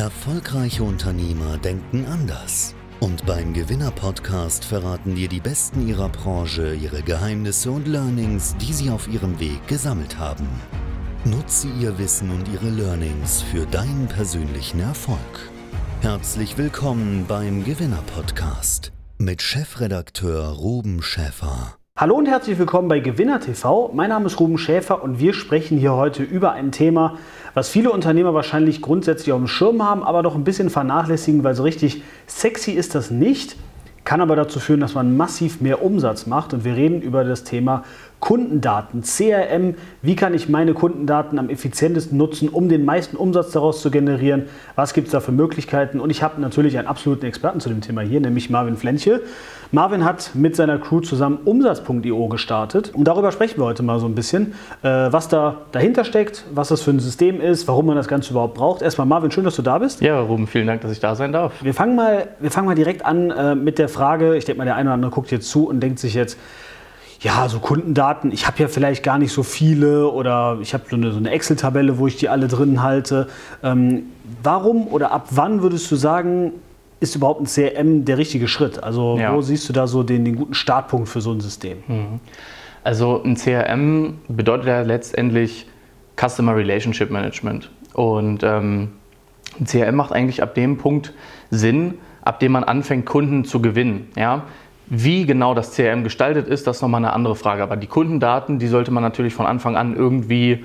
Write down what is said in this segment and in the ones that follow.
Erfolgreiche Unternehmer denken anders. Und beim Gewinner-Podcast verraten dir die Besten ihrer Branche ihre Geheimnisse und Learnings, die sie auf ihrem Weg gesammelt haben. Nutze ihr Wissen und ihre Learnings für deinen persönlichen Erfolg. Herzlich willkommen beim Gewinner-Podcast mit Chefredakteur Ruben Schäfer. Hallo und herzlich willkommen bei Gewinner TV. Mein Name ist Ruben Schäfer und wir sprechen hier heute über ein Thema, was viele Unternehmer wahrscheinlich grundsätzlich auf dem Schirm haben, aber doch ein bisschen vernachlässigen, weil so richtig sexy ist das nicht, kann aber dazu führen, dass man massiv mehr Umsatz macht. Und wir reden über das Thema Kundendaten, CRM, wie kann ich meine Kundendaten am effizientesten nutzen, um den meisten Umsatz daraus zu generieren, was gibt es da für Möglichkeiten und ich habe natürlich einen absoluten Experten zu dem Thema hier, nämlich Marvin Flenche. Marvin hat mit seiner Crew zusammen Umsatz.io gestartet und darüber sprechen wir heute mal so ein bisschen, äh, was da dahinter steckt, was das für ein System ist, warum man das Ganze überhaupt braucht. Erstmal Marvin, schön, dass du da bist. Ja, Ruben, vielen Dank, dass ich da sein darf. Wir fangen mal, wir fangen mal direkt an äh, mit der Frage, ich denke mal, der eine oder andere guckt jetzt zu und denkt sich jetzt, ja, so Kundendaten, ich habe ja vielleicht gar nicht so viele oder ich habe so eine, so eine Excel-Tabelle, wo ich die alle drin halte. Ähm, warum oder ab wann würdest du sagen, ist überhaupt ein CRM der richtige Schritt? Also ja. wo siehst du da so den, den, guten Startpunkt für so ein System? Mhm. Also ein CRM bedeutet ja letztendlich Customer Relationship Management. Und ähm, ein CRM macht eigentlich ab dem Punkt Sinn, ab dem man anfängt, Kunden zu gewinnen. Ja? Wie genau das CRM gestaltet ist, das ist nochmal eine andere Frage. Aber die Kundendaten, die sollte man natürlich von Anfang an irgendwie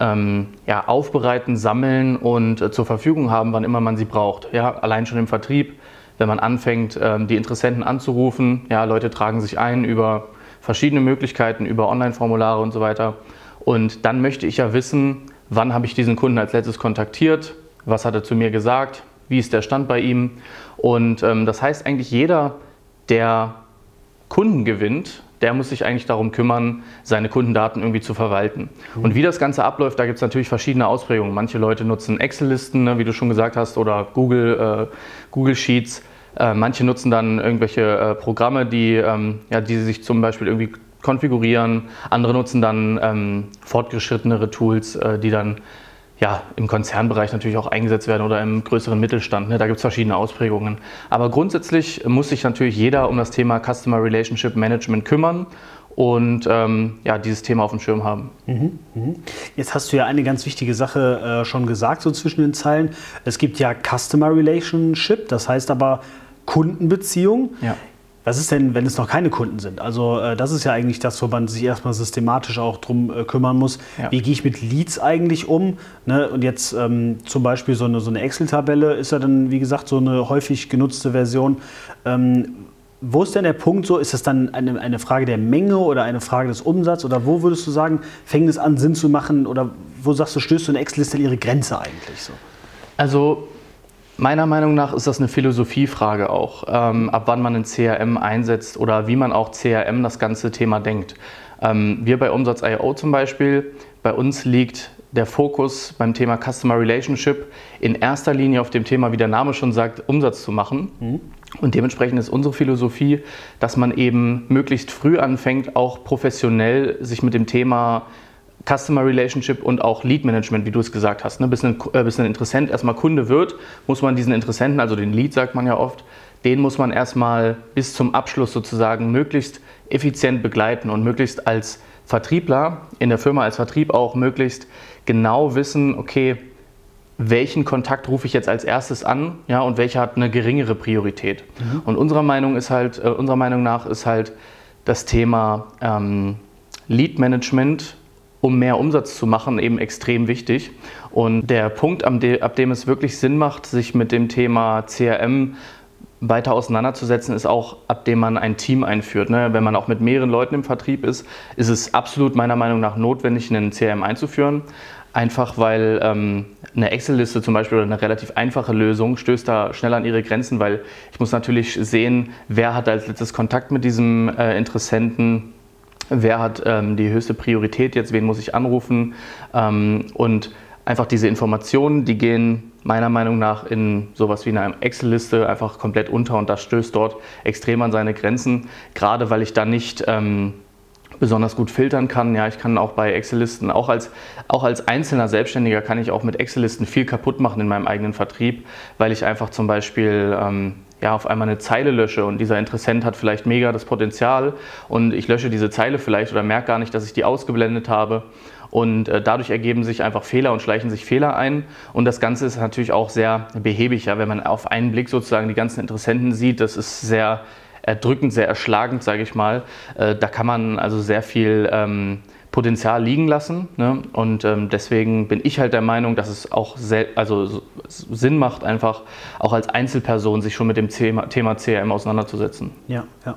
ähm, ja, aufbereiten, sammeln und äh, zur Verfügung haben, wann immer man sie braucht. Ja, allein schon im Vertrieb, wenn man anfängt, ähm, die Interessenten anzurufen. Ja, Leute tragen sich ein über verschiedene Möglichkeiten, über Online-Formulare und so weiter. Und dann möchte ich ja wissen, wann habe ich diesen Kunden als letztes kontaktiert, was hat er zu mir gesagt, wie ist der Stand bei ihm. Und ähm, das heißt eigentlich, jeder, der Kunden gewinnt, der muss sich eigentlich darum kümmern, seine Kundendaten irgendwie zu verwalten. Mhm. Und wie das Ganze abläuft, da gibt es natürlich verschiedene Ausprägungen. Manche Leute nutzen Excel-Listen, ne, wie du schon gesagt hast, oder Google, äh, Google Sheets. Äh, manche nutzen dann irgendwelche äh, Programme, die, ähm, ja, die sich zum Beispiel irgendwie konfigurieren. Andere nutzen dann ähm, fortgeschrittenere Tools, äh, die dann ja, im Konzernbereich natürlich auch eingesetzt werden oder im größeren Mittelstand. Ne? Da gibt es verschiedene Ausprägungen. Aber grundsätzlich muss sich natürlich jeder um das Thema Customer Relationship Management kümmern und ähm, ja, dieses Thema auf dem Schirm haben. Mhm, mhm. Jetzt hast du ja eine ganz wichtige Sache äh, schon gesagt, so zwischen den Zeilen. Es gibt ja Customer Relationship, das heißt aber Kundenbeziehung. Ja. Was ist denn, wenn es noch keine Kunden sind? Also äh, das ist ja eigentlich das, wo man sich erstmal systematisch auch drum äh, kümmern muss. Ja. Wie gehe ich mit Leads eigentlich um? Ne? Und jetzt ähm, zum Beispiel so eine, so eine Excel-Tabelle ist ja dann, wie gesagt, so eine häufig genutzte Version. Ähm, wo ist denn der Punkt so? Ist das dann eine, eine Frage der Menge oder eine Frage des Umsatzes? Oder wo würdest du sagen, fängt es an, Sinn zu machen? Oder wo sagst du, stößt du eine Excel-Liste ihre Grenze eigentlich so? Also Meiner Meinung nach ist das eine Philosophiefrage auch, ähm, ab wann man ein CRM einsetzt oder wie man auch CRM das ganze Thema denkt. Ähm, wir bei Umsatz.io zum Beispiel, bei uns liegt der Fokus beim Thema Customer Relationship in erster Linie auf dem Thema, wie der Name schon sagt, Umsatz zu machen. Mhm. Und dementsprechend ist unsere Philosophie, dass man eben möglichst früh anfängt, auch professionell sich mit dem Thema Customer Relationship und auch Lead Management, wie du es gesagt hast. Ne? Bis, ein, äh, bis ein Interessent erstmal Kunde wird, muss man diesen Interessenten, also den Lead sagt man ja oft, den muss man erstmal bis zum Abschluss sozusagen möglichst effizient begleiten und möglichst als Vertriebler in der Firma, als Vertrieb auch möglichst genau wissen, okay, welchen Kontakt rufe ich jetzt als erstes an ja, und welcher hat eine geringere Priorität. Mhm. Und unserer Meinung, ist halt, äh, unserer Meinung nach ist halt das Thema ähm, Lead Management um mehr Umsatz zu machen, eben extrem wichtig. Und der Punkt, ab dem es wirklich Sinn macht, sich mit dem Thema CRM weiter auseinanderzusetzen, ist auch, ab dem man ein Team einführt. Ne? Wenn man auch mit mehreren Leuten im Vertrieb ist, ist es absolut meiner Meinung nach notwendig, einen CRM einzuführen. Einfach weil ähm, eine Excel-Liste zum Beispiel oder eine relativ einfache Lösung stößt da schnell an ihre Grenzen, weil ich muss natürlich sehen, wer hat als letztes Kontakt mit diesem äh, Interessenten, wer hat ähm, die höchste Priorität jetzt, wen muss ich anrufen ähm, und einfach diese Informationen, die gehen meiner Meinung nach in sowas wie einer Excel-Liste einfach komplett unter und das stößt dort extrem an seine Grenzen, gerade weil ich da nicht ähm, besonders gut filtern kann. Ja, ich kann auch bei Excel-Listen, auch als, auch als einzelner Selbstständiger kann ich auch mit Excel-Listen viel kaputt machen in meinem eigenen Vertrieb, weil ich einfach zum Beispiel ähm, ja, auf einmal eine Zeile lösche und dieser Interessent hat vielleicht mega das Potenzial und ich lösche diese Zeile vielleicht oder merke gar nicht, dass ich die ausgeblendet habe. Und äh, dadurch ergeben sich einfach Fehler und schleichen sich Fehler ein. Und das Ganze ist natürlich auch sehr behäbig, ja, wenn man auf einen Blick sozusagen die ganzen Interessenten sieht. Das ist sehr erdrückend, sehr erschlagend, sage ich mal. Äh, da kann man also sehr viel ähm, Potenzial liegen lassen. Ne? Und ähm, deswegen bin ich halt der Meinung, dass es auch also Sinn macht, einfach auch als Einzelperson sich schon mit dem Thema, Thema CRM auseinanderzusetzen. Ja, ja.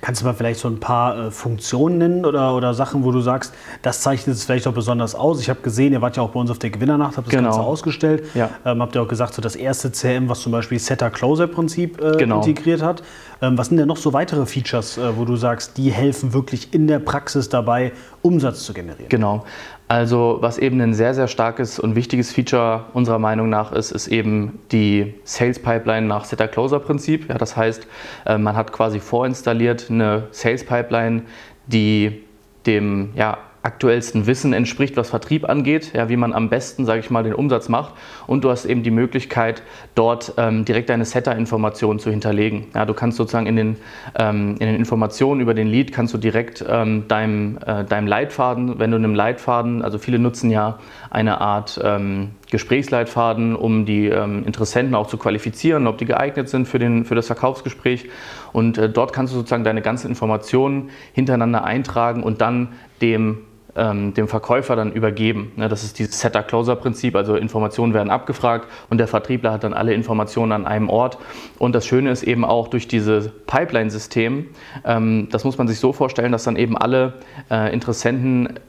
Kannst du mal vielleicht so ein paar äh, Funktionen nennen oder, oder Sachen, wo du sagst, das zeichnet es vielleicht auch besonders aus? Ich habe gesehen, ihr wart ja auch bei uns auf der Gewinnernacht, habt das genau. Ganze ausgestellt. Ja. Ähm, habt ihr auch gesagt, so das erste CRM, was zum Beispiel Setter-Closer-Prinzip äh, genau. integriert hat. Ähm, was sind denn noch so weitere Features, äh, wo du sagst, die helfen wirklich in der Praxis dabei, Umsatz zu generieren? Genau. Also was eben ein sehr, sehr starkes und wichtiges Feature unserer Meinung nach ist, ist eben die Sales Pipeline nach Setter-Closer-Prinzip. Ja, das heißt, äh, man hat quasi vorinstalliert eine Sales Pipeline, die dem ja, aktuellsten Wissen entspricht, was Vertrieb angeht, ja, wie man am besten, sage ich mal, den Umsatz macht. Und du hast eben die Möglichkeit, dort ähm, direkt deine Setter-Informationen zu hinterlegen. Ja, du kannst sozusagen in den, ähm, in den Informationen über den Lead kannst du direkt ähm, deinem, äh, deinem Leitfaden, wenn du in einem Leitfaden, also viele nutzen ja eine Art ähm, Gesprächsleitfaden, um die ähm, Interessenten auch zu qualifizieren, ob die geeignet sind für, den, für das Verkaufsgespräch. Und äh, dort kannst du sozusagen deine ganzen Informationen hintereinander eintragen und dann dem ähm, dem Verkäufer dann übergeben. Ne, das ist dieses Setter-Closer-Prinzip, also Informationen werden abgefragt und der Vertriebler hat dann alle Informationen an einem Ort. Und das Schöne ist eben auch durch dieses Pipeline-System, ähm, das muss man sich so vorstellen, dass dann eben alle äh, Interessenten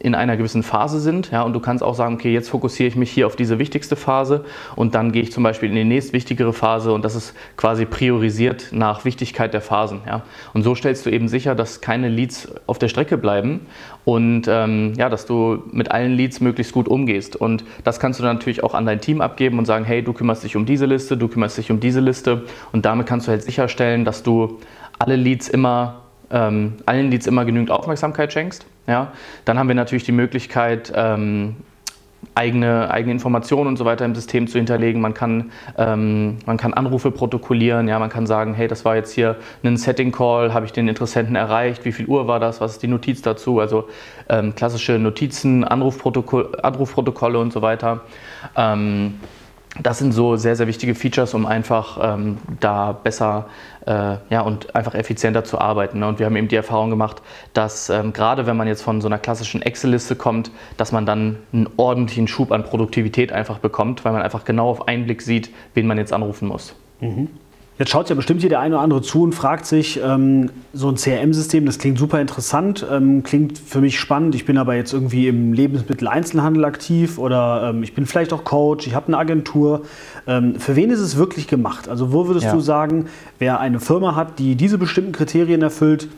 in einer gewissen Phase sind. Ja, und du kannst auch sagen, okay, jetzt fokussiere ich mich hier auf diese wichtigste Phase und dann gehe ich zum Beispiel in die nächstwichtigere Phase und das ist quasi priorisiert nach Wichtigkeit der Phasen. Ja. Und so stellst du eben sicher, dass keine Leads auf der Strecke bleiben und ähm, ja, dass du mit allen Leads möglichst gut umgehst. Und das kannst du dann natürlich auch an dein Team abgeben und sagen, hey, du kümmerst dich um diese Liste, du kümmerst dich um diese Liste und damit kannst du halt sicherstellen, dass du alle Leads immer ähm, allen Leads immer genügend Aufmerksamkeit schenkst. Ja? Dann haben wir natürlich die Möglichkeit, ähm, eigene, eigene Informationen und so weiter im System zu hinterlegen. Man kann, ähm, man kann Anrufe protokollieren, ja, man kann sagen, hey, das war jetzt hier ein Setting-Call, habe ich den Interessenten erreicht, wie viel Uhr war das, was ist die Notiz dazu, also ähm, klassische Notizen, Anrufprotokolle und so weiter. Ähm, das sind so sehr, sehr wichtige Features, um einfach ähm, da besser äh, ja, und einfach effizienter zu arbeiten. Ne? Und wir haben eben die Erfahrung gemacht, dass ähm, gerade wenn man jetzt von so einer klassischen Excel-Liste kommt, dass man dann einen ordentlichen Schub an Produktivität einfach bekommt, weil man einfach genau auf einen Blick sieht, wen man jetzt anrufen muss. Mhm. Jetzt schaut ja bestimmt hier der eine oder andere zu und fragt sich, ähm, so ein CRM-System, das klingt super interessant, ähm, klingt für mich spannend. Ich bin aber jetzt irgendwie im Lebensmitteleinzelhandel aktiv oder ähm, ich bin vielleicht auch Coach, ich habe eine Agentur. Ähm, für wen ist es wirklich gemacht? Also wo würdest ja. du sagen, wer eine Firma hat, die diese bestimmten Kriterien erfüllt,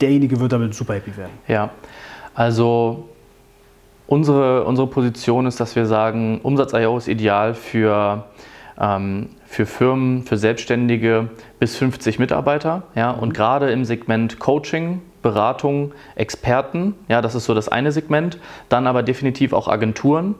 derjenige wird damit super happy werden? Ja, also unsere, unsere Position ist, dass wir sagen, Umsatz.io ist ideal für für Firmen, für Selbstständige bis 50 Mitarbeiter. Ja, und mhm. gerade im Segment Coaching, Beratung, Experten, ja, das ist so das eine Segment. Dann aber definitiv auch Agenturen.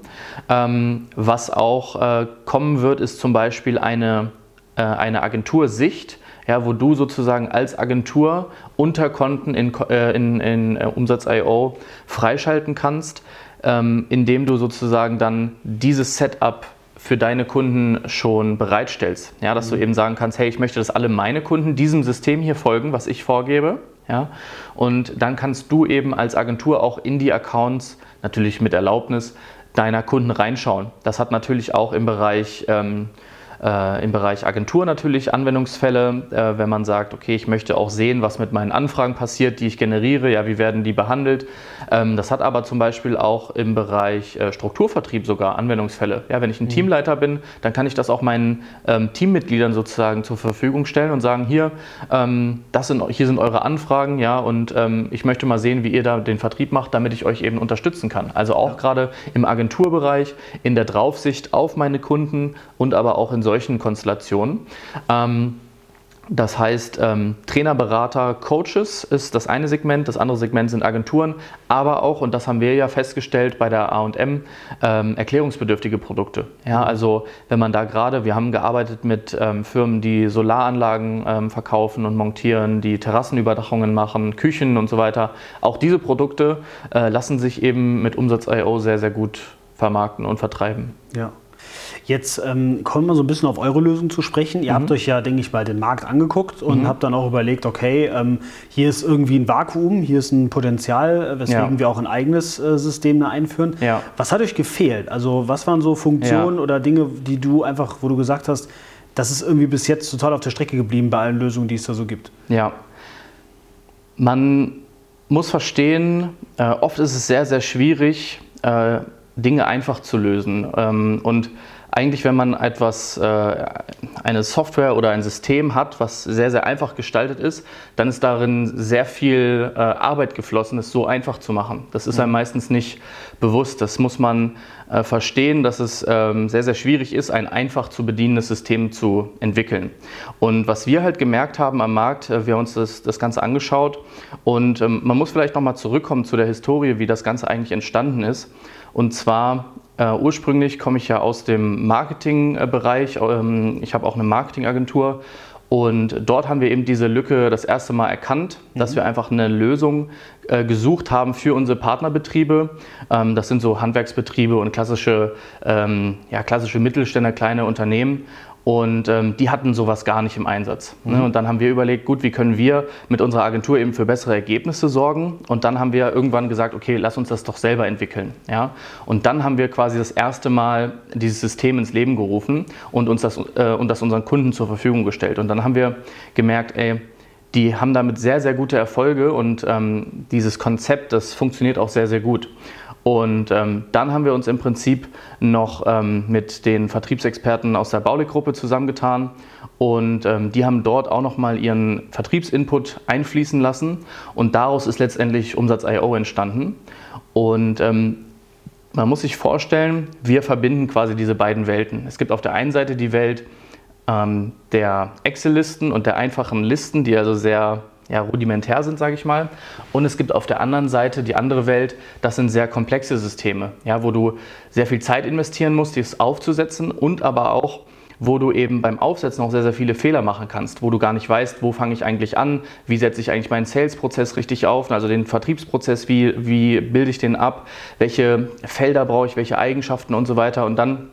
Ähm, was auch äh, kommen wird, ist zum Beispiel eine, äh, eine Agentursicht. Ja, wo du sozusagen als Agentur Unterkonten in, äh, in, in äh, Umsatz.io freischalten kannst, ähm, indem du sozusagen dann dieses Setup für deine Kunden schon bereitstellst. Ja, dass du mhm. eben sagen kannst, hey, ich möchte, dass alle meine Kunden diesem System hier folgen, was ich vorgebe. Ja, und dann kannst du eben als Agentur auch in die Accounts, natürlich mit Erlaubnis, deiner Kunden reinschauen. Das hat natürlich auch im Bereich ähm, äh, im Bereich Agentur natürlich Anwendungsfälle, äh, wenn man sagt, okay, ich möchte auch sehen, was mit meinen Anfragen passiert, die ich generiere, ja, wie werden die behandelt. Ähm, das hat aber zum Beispiel auch im Bereich äh, Strukturvertrieb sogar Anwendungsfälle. Ja, wenn ich ein mhm. Teamleiter bin, dann kann ich das auch meinen ähm, Teammitgliedern sozusagen zur Verfügung stellen und sagen, hier, ähm, das sind, hier sind eure Anfragen, ja, und ähm, ich möchte mal sehen, wie ihr da den Vertrieb macht, damit ich euch eben unterstützen kann. Also auch ja. gerade im Agenturbereich, in der Draufsicht auf meine Kunden und aber auch in solchen solchen Konstellationen. Ähm, Das heißt, ähm, Trainer, Berater, Coaches ist das eine Segment, das andere Segment sind Agenturen, aber auch, und das haben wir ja festgestellt bei der AM, ähm, erklärungsbedürftige Produkte. Ja, also wenn man da gerade, wir haben gearbeitet mit ähm, Firmen, die Solaranlagen ähm, verkaufen und montieren, die Terrassenüberdachungen machen, Küchen und so weiter. Auch diese Produkte äh, lassen sich eben mit Umsatz.io sehr, sehr gut vermarkten und vertreiben. Ja. Jetzt ähm, kommen wir so ein bisschen auf eure Lösung zu sprechen. Ihr mhm. habt euch ja, denke ich mal, den Markt angeguckt und mhm. habt dann auch überlegt, okay, ähm, hier ist irgendwie ein Vakuum, hier ist ein Potenzial, äh, weswegen ja. wir auch ein eigenes äh, System da einführen. Ja. Was hat euch gefehlt? Also was waren so Funktionen ja. oder Dinge, die du einfach, wo du gesagt hast, das ist irgendwie bis jetzt total auf der Strecke geblieben bei allen Lösungen, die es da so gibt? Ja. Man muss verstehen, äh, oft ist es sehr, sehr schwierig, äh, Dinge einfach zu lösen. Ähm, und eigentlich, wenn man etwas, äh, eine Software oder ein System hat, was sehr, sehr einfach gestaltet ist, dann ist darin sehr viel äh, Arbeit geflossen, es so einfach zu machen. Das ist einem mhm. meistens nicht bewusst. Das muss man äh, verstehen, dass es ähm, sehr, sehr schwierig ist, ein einfach zu bedienendes System zu entwickeln. Und was wir halt gemerkt haben am Markt, wir haben uns das, das Ganze angeschaut und ähm, man muss vielleicht nochmal zurückkommen zu der Historie, wie das Ganze eigentlich entstanden ist. Und zwar äh, ursprünglich komme ich ja aus dem Marketingbereich. Ähm, ich habe auch eine Marketingagentur und dort haben wir eben diese Lücke das erste Mal erkannt, dass mhm. wir einfach eine Lösung äh, gesucht haben für unsere Partnerbetriebe. Ähm, das sind so Handwerksbetriebe und klassische, ähm, ja, klassische Mittelständler, kleine Unternehmen. Und ähm, die hatten sowas gar nicht im Einsatz. Ne? Mhm. Und dann haben wir überlegt, gut, wie können wir mit unserer Agentur eben für bessere Ergebnisse sorgen? Und dann haben wir irgendwann gesagt, okay, lass uns das doch selber entwickeln. Ja? Und dann haben wir quasi das erste Mal dieses System ins Leben gerufen und uns das, äh, und das unseren Kunden zur Verfügung gestellt. Und dann haben wir gemerkt, ey, die haben damit sehr, sehr gute Erfolge und ähm, dieses Konzept, das funktioniert auch sehr, sehr gut. Und ähm, dann haben wir uns im Prinzip noch ähm, mit den Vertriebsexperten aus der Baulig-Gruppe zusammengetan und ähm, die haben dort auch nochmal ihren Vertriebsinput einfließen lassen und daraus ist letztendlich Umsatz.io entstanden. Und ähm, man muss sich vorstellen, wir verbinden quasi diese beiden Welten. Es gibt auf der einen Seite die Welt ähm, der Excel-Listen und der einfachen Listen, die also sehr ja, rudimentär sind, sage ich mal. Und es gibt auf der anderen Seite die andere Welt, das sind sehr komplexe Systeme, ja, wo du sehr viel Zeit investieren musst, dies aufzusetzen und aber auch, wo du eben beim Aufsetzen auch sehr, sehr viele Fehler machen kannst, wo du gar nicht weißt, wo fange ich eigentlich an, wie setze ich eigentlich meinen Sales-Prozess richtig auf, also den Vertriebsprozess, wie, wie bilde ich den ab, welche Felder brauche ich, welche Eigenschaften und so weiter. Und dann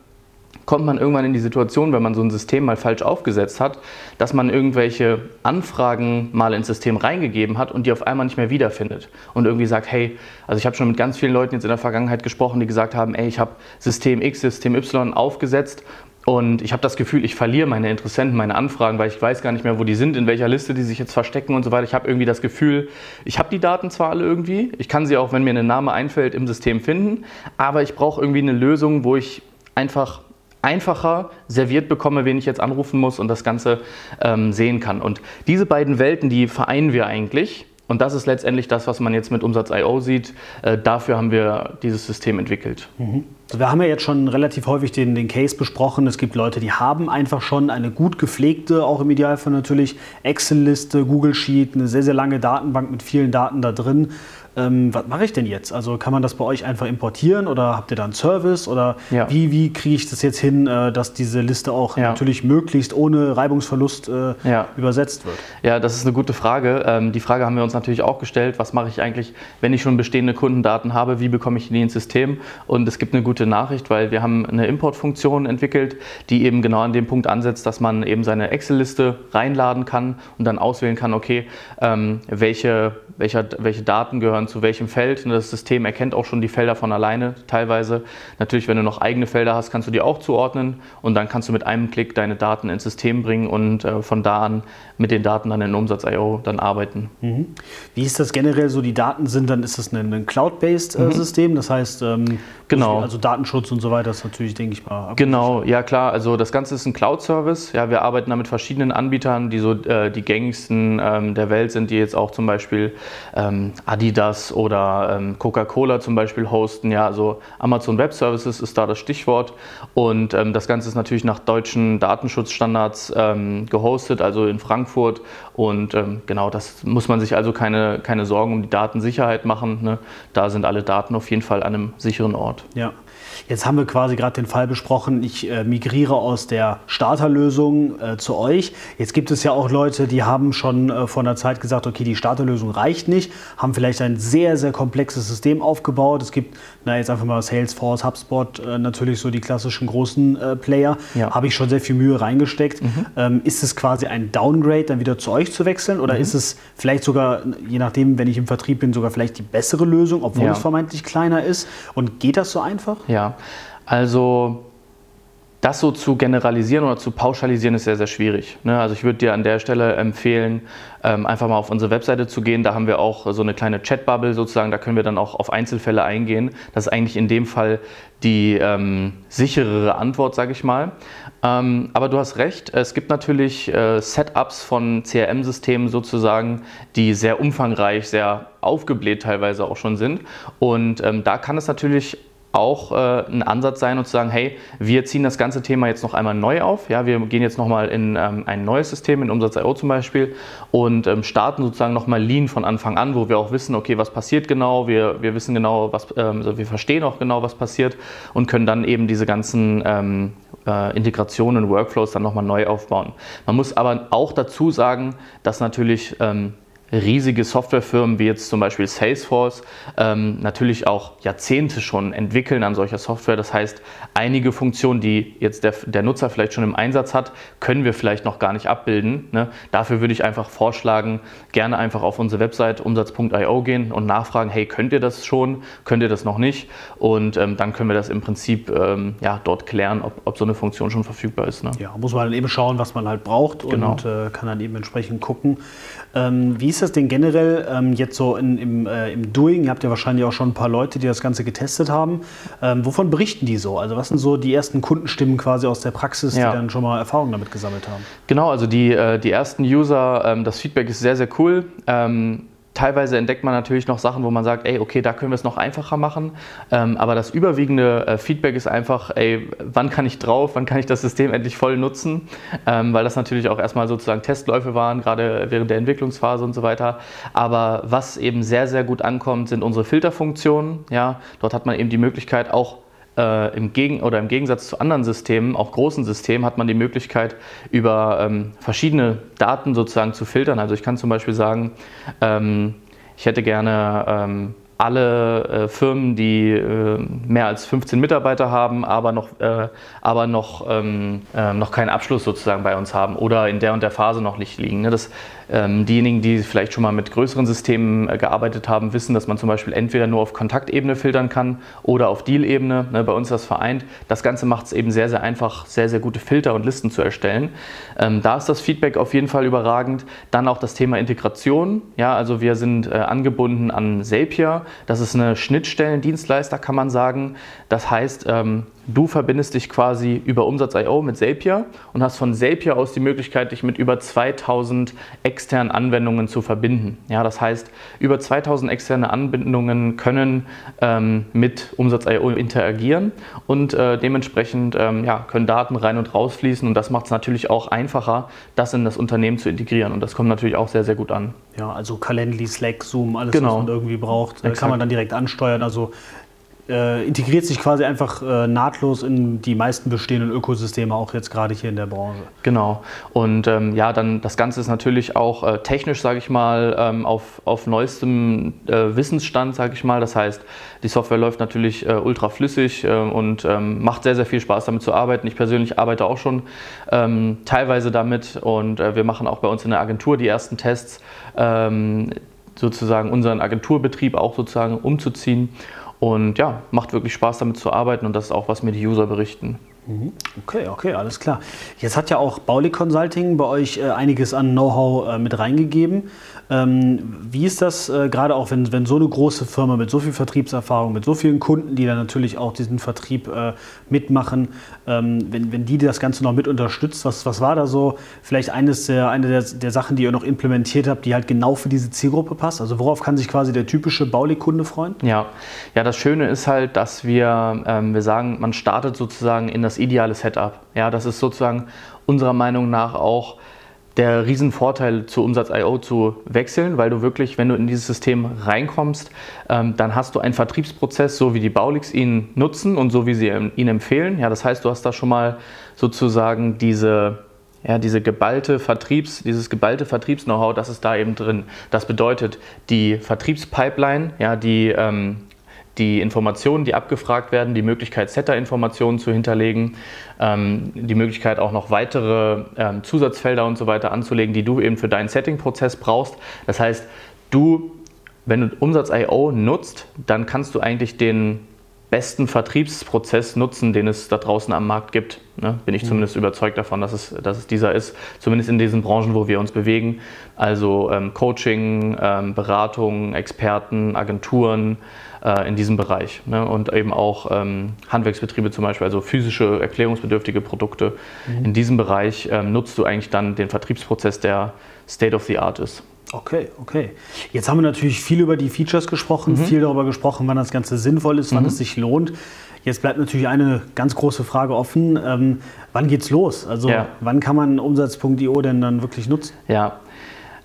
kommt man irgendwann in die Situation, wenn man so ein System mal falsch aufgesetzt hat, dass man irgendwelche Anfragen mal ins System reingegeben hat und die auf einmal nicht mehr wiederfindet. Und irgendwie sagt, hey, also ich habe schon mit ganz vielen Leuten jetzt in der Vergangenheit gesprochen, die gesagt haben, ey, ich habe System X, System Y aufgesetzt und ich habe das Gefühl, ich verliere meine Interessenten, meine Anfragen, weil ich weiß gar nicht mehr, wo die sind, in welcher Liste die sich jetzt verstecken und so weiter. Ich habe irgendwie das Gefühl, ich habe die Daten zwar alle irgendwie, ich kann sie auch, wenn mir ein Name einfällt, im System finden, aber ich brauche irgendwie eine Lösung, wo ich einfach einfacher serviert bekomme, wen ich jetzt anrufen muss und das Ganze ähm, sehen kann. Und diese beiden Welten, die vereinen wir eigentlich. Und das ist letztendlich das, was man jetzt mit Umsatz.io sieht. Äh, dafür haben wir dieses System entwickelt. Mhm. Also wir haben ja jetzt schon relativ häufig den, den Case besprochen. Es gibt Leute, die haben einfach schon eine gut gepflegte, auch im Idealfall natürlich, Excel-Liste, Google Sheet, eine sehr, sehr lange Datenbank mit vielen Daten da drin ähm, was mache ich denn jetzt? Also kann man das bei euch einfach importieren oder habt ihr da einen Service oder ja. wie, wie kriege ich das jetzt hin, äh, dass diese Liste auch ja. natürlich möglichst ohne Reibungsverlust äh, ja. übersetzt wird? Ja, das ist eine gute Frage. Ähm, die Frage haben wir uns natürlich auch gestellt, was mache ich eigentlich, wenn ich schon bestehende Kundendaten habe, wie bekomme ich die ins System? Und es gibt eine gute Nachricht, weil wir haben eine Importfunktion entwickelt, die eben genau an dem Punkt ansetzt, dass man eben seine Excel-Liste reinladen kann und dann auswählen kann, okay, ähm, welche, welche, welche Daten gehören gehören zu welchem Feld. Das System erkennt auch schon die Felder von alleine teilweise. Natürlich, wenn du noch eigene Felder hast, kannst du die auch zuordnen und dann kannst du mit einem Klick deine Daten ins System bringen und äh, von da an mit den Daten dann in Umsatz.io dann arbeiten. Mhm. Wie ist das generell so? Die Daten sind dann, ist das ein, ein Cloud-based äh, mhm. System? Das heißt, ähm, Genau. Also Datenschutz und so weiter ist natürlich, denke ich mal. Genau, ja klar. Also das Ganze ist ein Cloud-Service. Ja, wir arbeiten da mit verschiedenen Anbietern, die so äh, die gängigsten ähm, der Welt sind, die jetzt auch zum Beispiel ähm, Adidas oder ähm, Coca-Cola zum Beispiel hosten. Ja, also Amazon Web Services ist da das Stichwort. Und ähm, das Ganze ist natürlich nach deutschen Datenschutzstandards ähm, gehostet, also in Frankfurt. Und ähm, genau, das muss man sich also keine, keine Sorgen um die Datensicherheit machen. Ne? Da sind alle Daten auf jeden Fall an einem sicheren Ort. Ja. Jetzt haben wir quasi gerade den Fall besprochen, ich äh, migriere aus der Starterlösung äh, zu euch. Jetzt gibt es ja auch Leute, die haben schon äh, vor einer Zeit gesagt, okay, die Starterlösung reicht nicht, haben vielleicht ein sehr, sehr komplexes System aufgebaut. Es gibt, na jetzt einfach mal Salesforce, HubSpot, äh, natürlich so die klassischen großen äh, Player. Ja. Habe ich schon sehr viel Mühe reingesteckt. Ähm, ist es quasi ein Downgrade, dann wieder zu euch zu wechseln? Oder ist es vielleicht sogar, je nachdem, wenn ich im Vertrieb bin, sogar vielleicht die bessere Lösung, obwohl Ja. es vermeintlich kleiner ist? Und geht das so einfach? Ja, also das so zu generalisieren oder zu pauschalisieren ist sehr, sehr schwierig. Ne? Also ich würde dir an der Stelle empfehlen, ähm, einfach mal auf unsere Webseite zu gehen. Da haben wir auch so eine kleine Chatbubble sozusagen. Da können wir dann auch auf Einzelfälle eingehen. Das ist eigentlich in dem Fall die ähm, sicherere Antwort, sage ich mal. Ähm, aber du hast recht, es gibt natürlich äh, Setups von CRM-Systemen sozusagen, die sehr umfangreich, sehr aufgebläht teilweise auch schon sind. Und ähm, da kann es natürlich auch äh, ein Ansatz sein und zu sagen, hey, wir ziehen das ganze Thema jetzt noch einmal neu auf. Ja, wir gehen jetzt nochmal in ähm, ein neues System, in Umsatz.io zum Beispiel, und ähm, starten sozusagen nochmal Lean von Anfang an, wo wir auch wissen, okay, was passiert genau, wir, wir wissen genau, was, ähm, also wir verstehen auch genau, was passiert und können dann eben diese ganzen ähm, äh, Integrationen und Workflows dann nochmal neu aufbauen. Man muss aber auch dazu sagen, dass natürlich ähm, riesige Softwarefirmen wie jetzt zum Beispiel Salesforce ähm, natürlich auch Jahrzehnte schon entwickeln an solcher Software. Das heißt, einige Funktionen, die jetzt der, der Nutzer vielleicht schon im Einsatz hat, können wir vielleicht noch gar nicht abbilden. Ne? Dafür würde ich einfach vorschlagen, gerne einfach auf unsere Website umsatz.io gehen und nachfragen, hey, könnt ihr das schon, könnt ihr das noch nicht? Und ähm, dann können wir das im Prinzip ähm, ja, dort klären, ob, ob so eine Funktion schon verfügbar ist. Ne? Ja, muss man dann eben schauen, was man halt braucht Genau. und äh, kann dann eben entsprechend gucken. Ähm, wie ist das denn generell ähm, jetzt so in, im, äh, im Doing? Ihr habt ja wahrscheinlich auch schon ein paar Leute, die das Ganze getestet haben. Ähm, wovon berichten die so? Also was sind so die ersten Kundenstimmen quasi aus der Praxis, Ja. die dann schon mal Erfahrungen damit gesammelt haben? Genau, also die, äh, die ersten User, ähm, das Feedback ist sehr, sehr cool. Ähm, teilweise entdeckt man natürlich noch Sachen, wo man sagt, ey, okay, da können wir es noch einfacher machen. Ähm, aber das überwiegende äh, Feedback ist einfach, ey, wann kann ich drauf, wann kann ich das System endlich voll nutzen? Ähm, weil das natürlich auch erstmal sozusagen Testläufe waren, gerade während der Entwicklungsphase und so weiter. Aber was eben sehr, sehr gut ankommt, sind unsere Filterfunktionen. Ja, dort hat man eben die Möglichkeit, auch äh, im, Gegen oder im Gegensatz zu anderen Systemen, auch großen Systemen, hat man die Möglichkeit, über ähm, verschiedene Daten sozusagen zu filtern. Also ich kann zum Beispiel sagen, ähm, ich hätte gerne ähm, alle äh, Firmen, die äh, mehr als 15 Mitarbeiter haben, aber noch, äh, aber noch, ähm, äh, noch keinen Abschluss sozusagen bei uns haben oder in der und der Phase noch nicht liegen. Ne? Das, diejenigen, die vielleicht schon mal mit größeren Systemen äh, gearbeitet haben, wissen, dass man zum Beispiel entweder nur auf Kontaktebene filtern kann oder auf Deal-Ebene. Ne? Bei uns das vereint. Das Ganze macht es eben sehr, sehr einfach, sehr, sehr gute Filter und Listen zu erstellen. Ähm, da ist das Feedback auf jeden Fall überragend. Dann auch das Thema Integration. Ja, also wir sind äh, angebunden an Zapier. Das ist eine Schnittstellendienstleister, kann man sagen. Das heißt, ähm, du verbindest dich quasi über Umsatz.io mit Zapier und hast von Zapier aus die Möglichkeit, dich mit über 2000 externen Anwendungen zu verbinden. Ja, das heißt, über 2000 externe Anbindungen können ähm, mit Umsatz.io interagieren und äh, dementsprechend ähm, ja, können Daten rein und rausfließen und das macht es natürlich auch einfacher, das in das Unternehmen zu integrieren und das kommt natürlich auch sehr, sehr gut an. Ja, also Calendly, Slack, Zoom, alles, Genau. was man irgendwie braucht, äh, kann Exakt. man dann direkt ansteuern. Also äh, integriert sich quasi einfach äh, nahtlos in die meisten bestehenden Ökosysteme, auch jetzt gerade hier in der Branche. Genau. Und ähm, ja, dann das Ganze ist natürlich auch äh, technisch, sage ich mal, ähm, auf, auf neuestem äh, Wissensstand, sage ich mal. Das heißt, die Software läuft natürlich äh, ultra flüssig äh, und ähm, macht sehr, sehr viel Spaß damit zu arbeiten. Ich persönlich arbeite auch schon ähm, teilweise damit und wir machen auch bei uns in der Agentur die ersten Tests, ähm, sozusagen unseren Agenturbetrieb auch sozusagen umzuziehen. Und ja, macht wirklich Spaß damit zu arbeiten und das ist auch, was mir die User berichten. Okay, okay, alles klar. Jetzt hat ja auch Baulig Consulting bei euch äh, einiges an Know-how äh, mit reingegeben. Ähm, wie ist das äh, gerade auch, wenn, wenn so eine große Firma mit so viel Vertriebserfahrung, mit so vielen Kunden, die dann natürlich auch diesen Vertrieb äh, mitmachen, ähm, wenn, wenn die das Ganze noch mit unterstützt, was, was war da so vielleicht eines der, eine der, der Sachen, die ihr noch implementiert habt, die halt genau für diese Zielgruppe passt? Also worauf kann sich quasi der typische Baulig-Kunde freuen? Ja. ja, das Schöne ist halt, dass wir, ähm, wir sagen, man startet sozusagen in das ideale Setup. Ja, das ist sozusagen unserer Meinung nach auch der Riesenvorteil zu Umsatz.io zu wechseln, weil du wirklich, wenn du in dieses System reinkommst, ähm, dann hast du einen Vertriebsprozess, so wie die Baulix ihn nutzen und so wie sie ihn empfehlen. Ja, das heißt, du hast da schon mal sozusagen diese, ja, diese geballte Vertriebs, dieses geballte Vertriebs-Know-how, das ist da eben drin. Das bedeutet, die Vertriebspipeline, ja, die ähm, die Informationen, die abgefragt werden, die Möglichkeit, Setter-Informationen zu hinterlegen, ähm, die Möglichkeit auch noch weitere ähm, Zusatzfelder und so weiter anzulegen, die du eben für deinen Setting-Prozess brauchst. Das heißt, du, wenn du Umsatz.io nutzt, dann kannst du eigentlich den besten Vertriebsprozess nutzen, den es da draußen am Markt gibt. Ne? Bin ich mhm. zumindest überzeugt davon, dass es, dass es dieser ist, zumindest in diesen Branchen, wo wir uns bewegen. Also ähm, Coaching, ähm, Beratung, Experten, Agenturen äh, in diesem Bereich. Ne? Und eben auch ähm, Handwerksbetriebe zum Beispiel, also physische, erklärungsbedürftige Produkte. Mhm. In diesem Bereich ähm, nutzt du eigentlich dann den Vertriebsprozess, der State of the Art ist. Okay, okay. Jetzt haben wir natürlich viel über die Features gesprochen, mhm. viel darüber gesprochen, wann das Ganze sinnvoll ist, wann mhm. es sich lohnt. Jetzt bleibt natürlich eine ganz große Frage offen. Ähm, wann geht's los? Also ja. wann kann man Umsatz.io denn dann wirklich nutzen? Ja,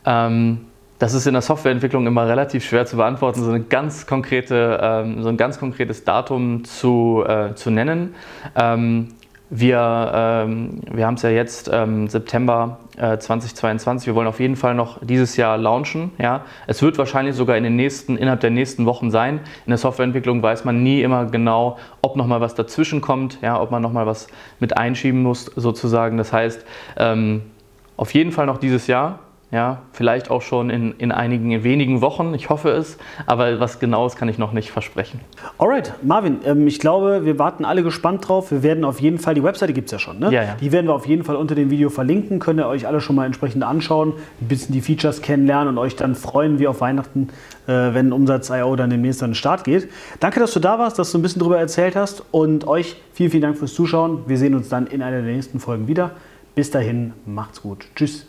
ähm, das ist in der Softwareentwicklung immer relativ schwer zu beantworten, so, eine ganz konkrete, ähm, so ein ganz konkretes Datum zu, äh, zu nennen. Ähm, wir, ähm, wir haben es ja jetzt ähm, September äh, 2022. Wir wollen auf jeden Fall noch dieses Jahr launchen. Ja? Es wird wahrscheinlich sogar in den nächsten, innerhalb der nächsten Wochen sein. In der Softwareentwicklung weiß man nie immer genau, ob noch mal was dazwischen kommt, ja? ob man noch mal was mit einschieben muss sozusagen. Das heißt, ähm, auf jeden Fall noch dieses Jahr. Ja, vielleicht auch schon in, in einigen wenigen Wochen, ich hoffe es, aber was Genaues kann ich noch nicht versprechen. Alright, Marvin, ähm, ich glaube, wir warten alle gespannt drauf. Wir werden auf jeden Fall, die Webseite gibt es ja schon, ne? Ja, ja. Die werden wir auf jeden Fall unter dem Video verlinken, könnt ihr euch alle schon mal entsprechend anschauen, ein bisschen die Features kennenlernen und euch dann freuen wie auf Weihnachten, äh, wenn Umsatz.io dann demnächst an den Start geht. Danke, dass du da warst, dass du ein bisschen darüber erzählt hast und euch vielen, vielen Dank fürs Zuschauen. Wir sehen uns dann in einer der nächsten Folgen wieder. Bis dahin, macht's gut. Tschüss.